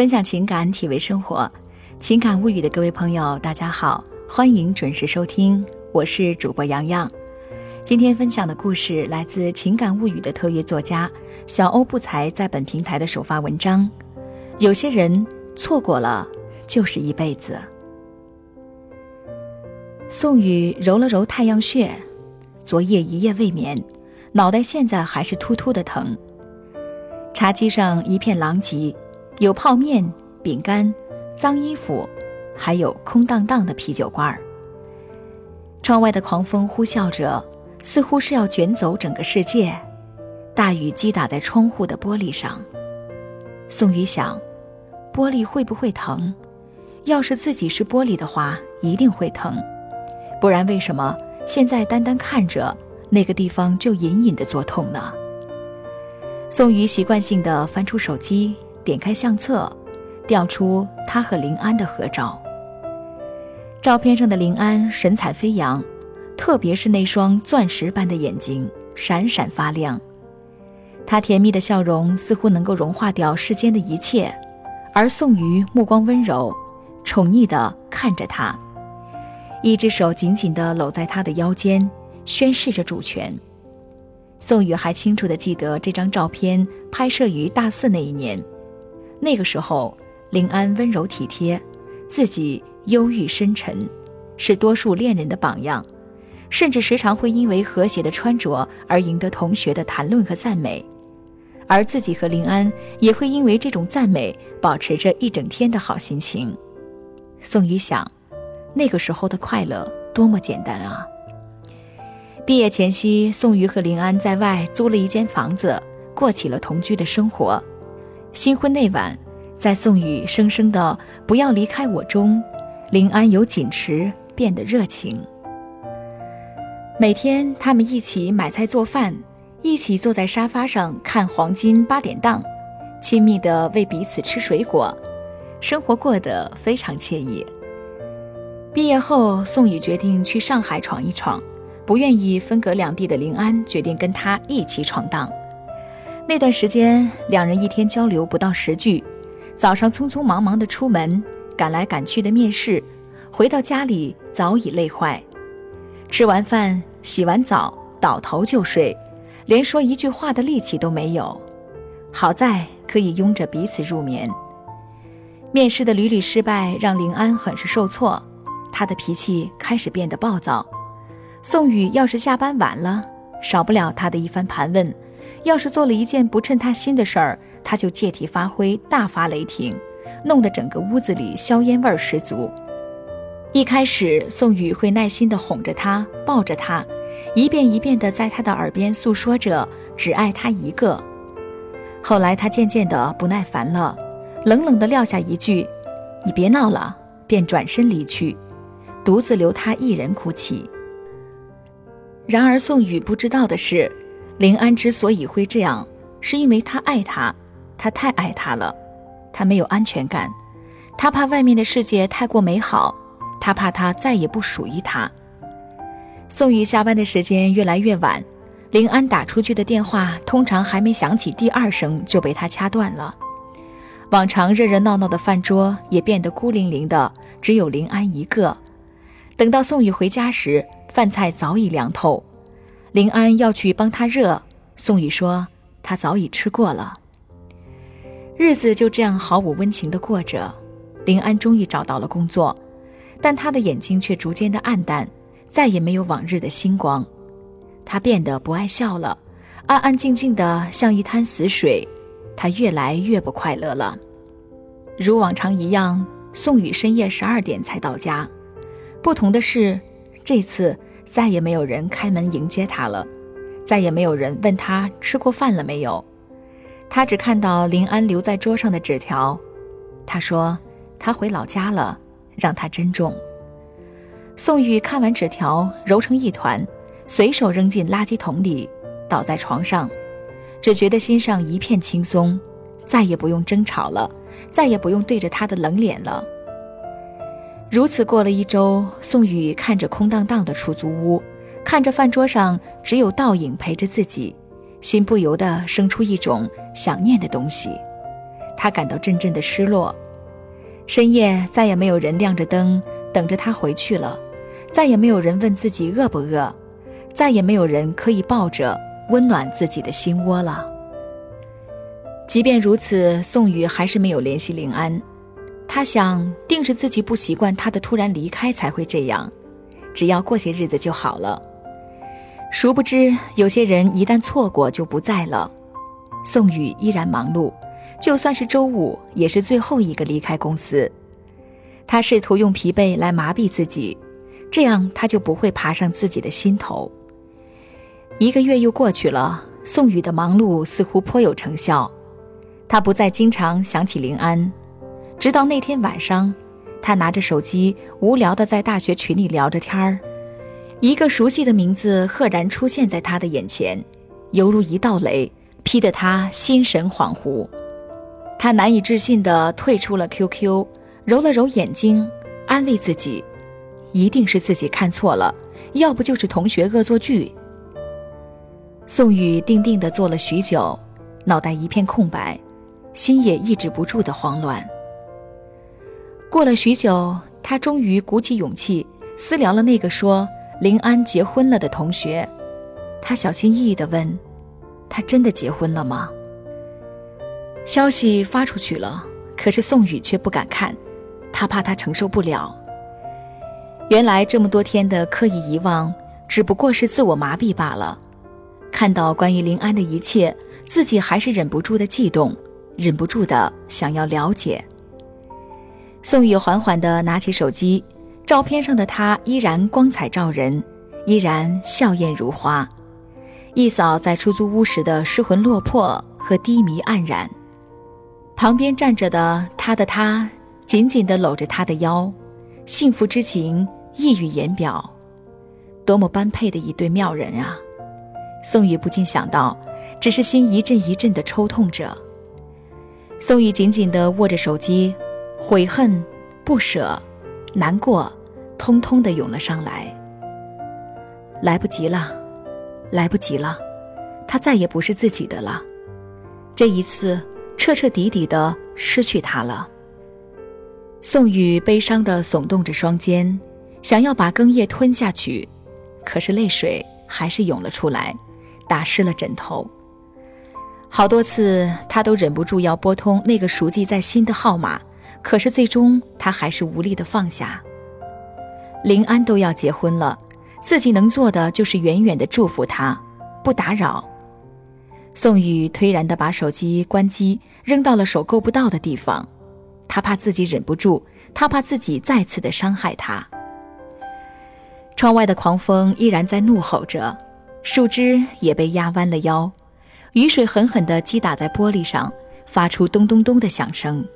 分享情感，体味生活，情感物语的各位朋友，大家好，欢迎准时收听，我是主播洋洋。今天分享的故事来自《情感物语》的特约作家小欧不才在本平台的首发文章。有些人错过了，就是一辈子。宋宇揉了揉太阳穴，昨夜一夜未眠，脑袋现在还是突突的疼。茶几上一片狼藉，有泡面、饼干、脏衣服，还有空荡荡的啤酒罐儿。窗外的狂风呼啸着，似乎是要卷走整个世界。大雨击打在窗户的玻璃上。宋宇想，玻璃会不会疼？要是自己是玻璃的话，一定会疼。不然为什么现在单单看着那个地方就隐隐的作痛呢？宋宇习惯性的翻出手机，点开相册，调出他和林安的合照。照片上的林安神采飞扬，特别是那双钻石般的眼睛闪闪发亮。他甜蜜的笑容似乎能够融化掉世间的一切，而宋瑜目光温柔，宠溺地看着他，一只手紧紧地搂在他的腰间，宣示着主权。宋宇还清楚地记得这张照片拍摄于大四那一年，那个时候林安温柔体贴，自己忧郁深沉，是多数恋人的榜样，甚至时常会因为和谐的穿着而赢得同学的谈论和赞美，而自己和林安也会因为这种赞美保持着一整天的好心情。宋宇想，那个时候的快乐多么简单啊！毕业前夕，宋瑜和林安在外租了一间房子，过起了同居的生活。新婚那晚，在宋宇声声的“不要离开我”中，林安由矜持变得热情。每天，他们一起买菜做饭，一起坐在沙发上看黄金八点档，亲密的喂彼此吃水果，生活过得非常惬意。毕业后，宋宇决定去上海闯一闯。不愿意分隔两地的林安决定跟他一起闯荡。那段时间，两人一天交流不到十句。早上匆匆忙忙的出门，赶来赶去的面试，回到家里早已累坏。吃完饭，洗完澡，倒头就睡，连说一句话的力气都没有。好在可以拥着彼此入眠。面试的屡屡失败让林安很是受挫，他的脾气开始变得暴躁。宋宇要是下班晚了，少不了他的一番盘问；要是做了一件不称他心的事儿，他就借题发挥，大发雷霆，弄得整个屋子里硝烟味儿十足。一开始，宋宇会耐心地哄着他，抱着他，一遍一遍地在他的耳边诉说着只爱他一个。后来，他渐渐地不耐烦了，冷冷地撂下一句：“你别闹了”，便转身离去，独自留他一人哭泣。然而，宋宇不知道的是，林安之所以会这样，是因为他爱他，他太爱他了，他没有安全感，他怕外面的世界太过美好，他怕他再也不属于他。宋宇下班的时间越来越晚，林安打出去的电话通常还没响起第二声就被他掐断了。往常热热闹闹的饭桌也变得孤零零的，只有林安一个。等到宋宇回家时，饭菜早已凉透，林安要去帮他热。宋宇说他早已吃过了。日子就这样毫无温情的过着。林安终于找到了工作，但他的眼睛却逐渐的暗淡，再也没有往日的星光。他变得不爱笑了，安安静静的像一滩死水。他越来越不快乐了。如往常一样，宋宇深夜十二点才到家，不同的是。这次再也没有人开门迎接他了，再也没有人问他吃过饭了没有。他只看到林安留在桌上的纸条，他说他回老家了，让他珍重。宋玉看完纸条，揉成一团，随手扔进垃圾桶里，倒在床上，只觉得心上一片轻松，再也不用争吵了，再也不用对着他的冷脸了。如此过了一周，宋宇看着空荡荡的出租屋，看着饭桌上只有倒影陪着自己，心不由得生出一种想念的东西。他感到阵阵的失落。深夜再也没有人亮着灯等着他回去了，再也没有人问自己饿不饿，再也没有人可以抱着温暖自己的心窝了。即便如此，宋宇还是没有联系林安。他想，定是自己不习惯他的突然离开才会这样，只要过些日子就好了。殊不知，有些人一旦错过就不在了。宋宇依然忙碌，就算是周五，也是最后一个离开公司。他试图用疲惫来麻痹自己，这样他就不会爬上自己的心头。一个月又过去了，宋宇的忙碌似乎颇有成效，他不再经常想起林安。直到那天晚上，他拿着手机，无聊地在大学群里聊着天儿，一个熟悉的名字赫然出现在他的眼前，犹如一道雷。劈得他心神恍惚，他难以置信地退出了 QQ，揉了揉眼睛，安慰自己，一定是自己看错了，要不就是同学恶作剧。宋宇定定地坐了许久，脑袋一片空白，心也抑制不住的慌乱。过了许久，他终于鼓起勇气私聊了那个说林安结婚了的同学，他小心翼翼地问。他真的结婚了吗？消息发出去了，可是宋宇却不敢看，他怕他承受不了。原来这么多天的刻意遗忘，只不过是自我麻痹罢了。看到关于林安的一切，自己还是忍不住的悸动，忍不住的想要了解。宋宇缓缓地拿起手机，照片上的他依然光彩照人，依然笑靥如花。一扫在出租屋时的失魂落魄和低迷黯然，旁边站着的他的他，紧紧地搂着他的腰，幸福之情溢于言表，多么般配的一对妙人啊！宋宇不禁想到，只是心一阵一阵的抽痛着。宋宇紧紧地握着手机，悔恨、不舍、难过，通通的涌了上来。来不及了。来不及了，他再也不是自己的了。这一次，彻彻底底的失去他了。宋宇悲伤的耸动着双肩，想要把羹叶吞下去，可是泪水还是涌了出来，打湿了枕头。好多次，他都忍不住要拨通那个熟记在心的号码，可是最终他还是无力的放下。林安都要结婚了。自己能做的就是远远的祝福他，不打扰。宋宇颓然地把手机关机，扔到了手够不到的地方。他怕自己忍不住，他怕自己再次的伤害他。窗外的狂风依然在怒吼着，树枝也被压弯了腰，雨水狠狠地击打在玻璃上，发出咚咚咚的响声。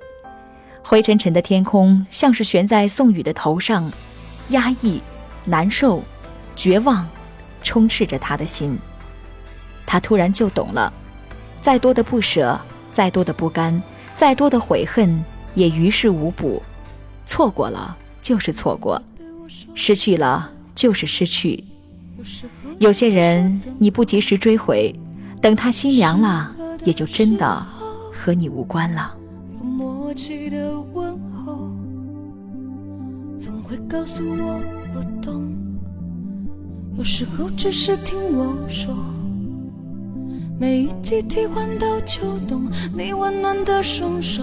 灰沉沉的天空像是悬在宋宇的头上，压抑，难受。绝望充斥着他的心，他突然就懂了：再多的不舍，再多的不甘，再多的悔恨，也于事无补。错过了就是错过，失去了就是失去。有些人你不及时追回，等他心凉了，也就真的和你无关了。默契的问候，总会告诉我我懂。有时候只是听我说，每一季替换到秋冬，你温暖的双手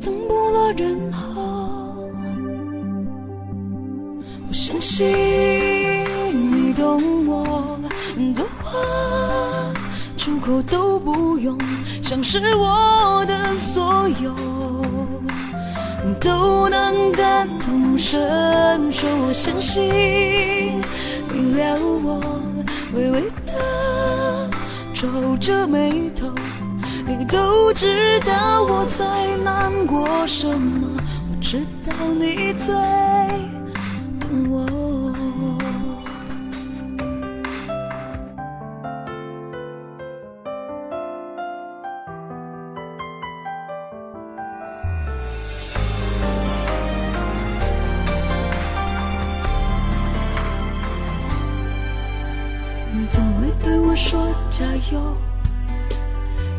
从不落人后。我相信你懂我的话，出口都不用，像是我的所有都能感同身受。我相信。明了，我微微的皱着眉头，你都知道我在难过什么，我知道你最加油，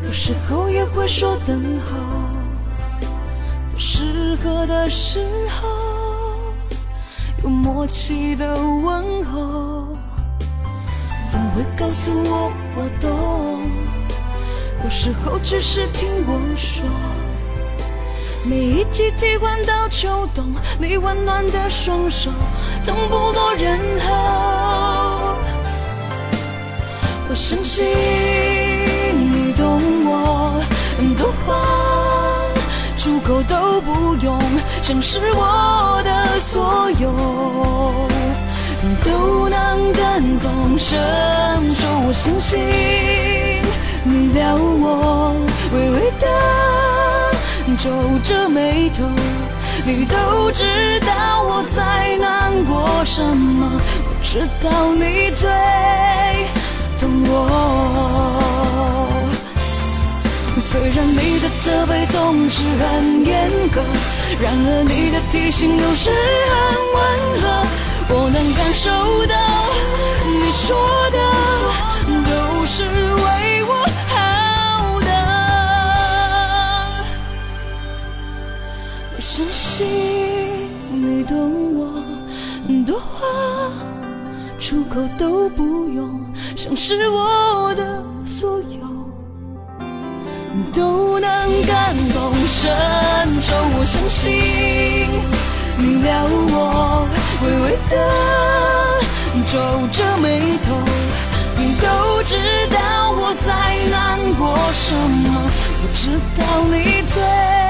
有时候也会说等候。适合的时候，有默契的问候，总会告诉我我懂。有时候只是听我说，每一季替换到秋冬，你温暖的双手总不落人后。我相信你懂我的话，出口都不用，像是我的所有都能感同身受。我相信。你撩我，微微的皱着眉头，你都知道我在难过什么，我知道你最懂我。虽然你的责备总是很严格，然而你的提醒都是很温和，我能感受到你说的都是为我好的。我。相信你懂我多话，出口都不用，像是我的所有都能感同身受。我相信你撩我，微微的皱着眉头，你都知道我在难过什么，我知道你最。